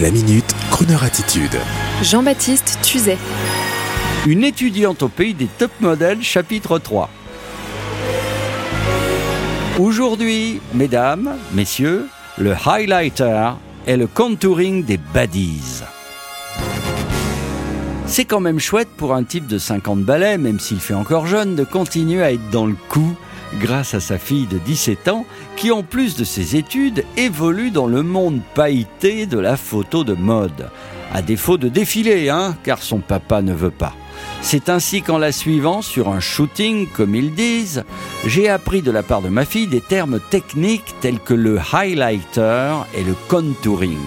La minute, Kroneur attitude. Jean-Baptiste Tuzet. Une étudiante au pays des top modèles, chapitre 3. Aujourd'hui, mesdames, messieurs, le highlighter et le contouring des baddies. C'est quand même chouette pour un type de 50 balais, même s'il fait encore jeune, de continuer à être dans le coup grâce à sa fille de 17 ans qui, en plus de ses études, évolue dans le monde pailleté de la photo de mode. À défaut de défiler, hein, car son papa ne veut pas. C'est ainsi qu'en la suivant sur un shooting, comme ils disent, j'ai appris de la part de ma fille des termes techniques tels que le highlighter et le contouring.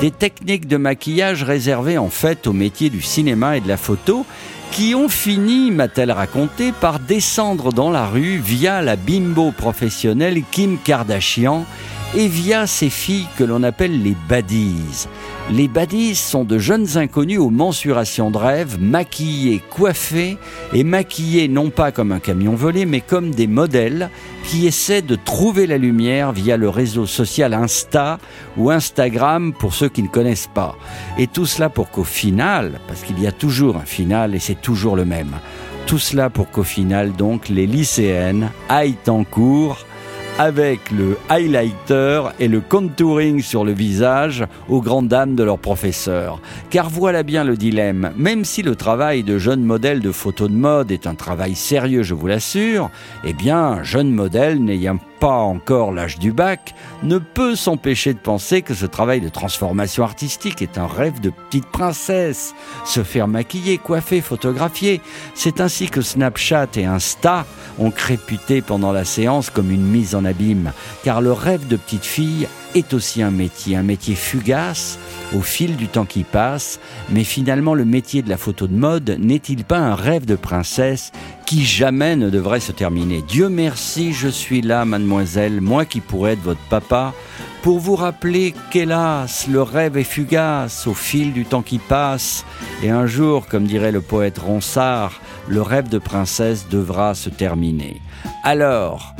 Des techniques de maquillage réservées en fait au métier du cinéma et de la photo qui ont fini, m'a-t-elle raconté, par descendre dans la rue via la bimbo professionnelle Kim Kardashian et via ces filles que l'on appelle les baddies. Les baddies sont de jeunes inconnus aux mensurations de rêve, maquillés, coiffés et maquillés non pas comme un camion volé, mais comme des modèles qui essaient de trouver la lumière via le réseau social Insta ou Instagram pour ceux qui ne connaissent pas. Et tout cela pour qu'au final, parce qu'il y a toujours un final et c'est toujours le même, tout cela pour qu'au final donc les lycéennes aillent en cours avec le highlighter et le contouring sur le visage aux grandes dames de leurs professeurs. Car voilà bien le dilemme. Même si le travail de jeune modèle de photo de mode est un travail sérieux, je vous l'assure, eh bien, jeune modèle n'ayant pas encore l'âge du bac, ne peut s'empêcher de penser que ce travail de transformation artistique est un rêve de petite princesse. Se faire maquiller, coiffer, photographier. C'est ainsi que Snapchat et Insta ont créputé pendant la séance comme une mise en abîme, car le rêve de petite fille est aussi un métier, un métier fugace au fil du temps qui passe, mais finalement le métier de la photo de mode n'est-il pas un rêve de princesse qui jamais ne devrait se terminer? Dieu merci, je suis là, mademoiselle, moi qui pourrais être votre papa, pour vous rappeler qu'hélas, le rêve est fugace au fil du temps qui passe, et un jour, comme dirait le poète Ronsard, le rêve de princesse devra se terminer. Alors,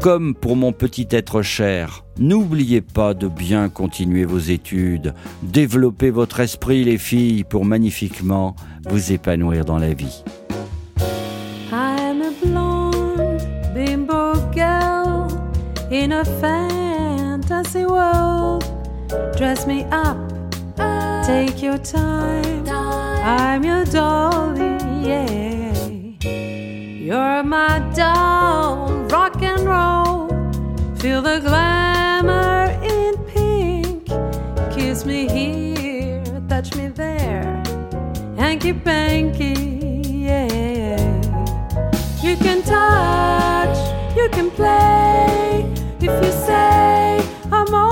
comme pour mon petit être cher, n'oubliez pas de bien continuer vos études, développez votre esprit les filles pour magnifiquement vous épanouir dans la vie. I'm a blonde bimbo girl in a fantasy world. Dress me up, take your time. I'm your doll, rock and roll. Feel the glamour in pink. Kiss me here, touch me there. Hanky panky, yeah. You can touch, you can play. If you say I'm always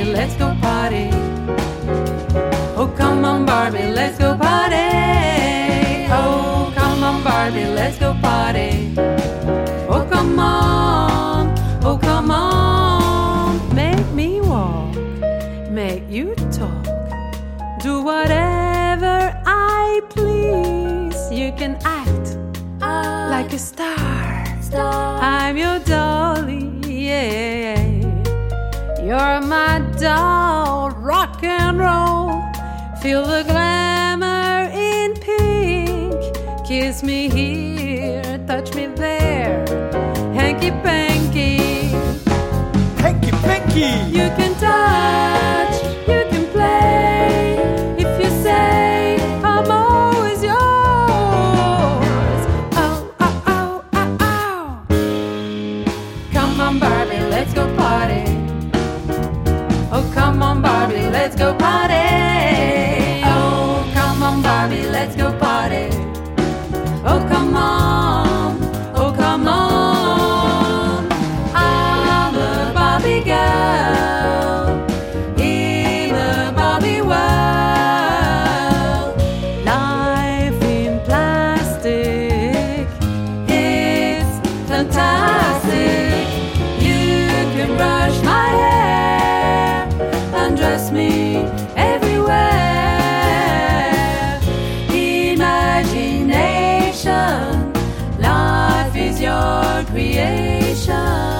Barbie, let's go party. Oh, come on, Barbie, let's go party. Oh, come on, Barbie, let's go party. Oh, come on, oh, come on. Make me walk, make you talk. Do whatever I please. You can act like a star. I'm your dolly, yeah. You're my doll, rock and roll. Feel the glamour in pink. Kiss me here, touch me there. Hanky panky. Hanky panky imagination. Life is your creation.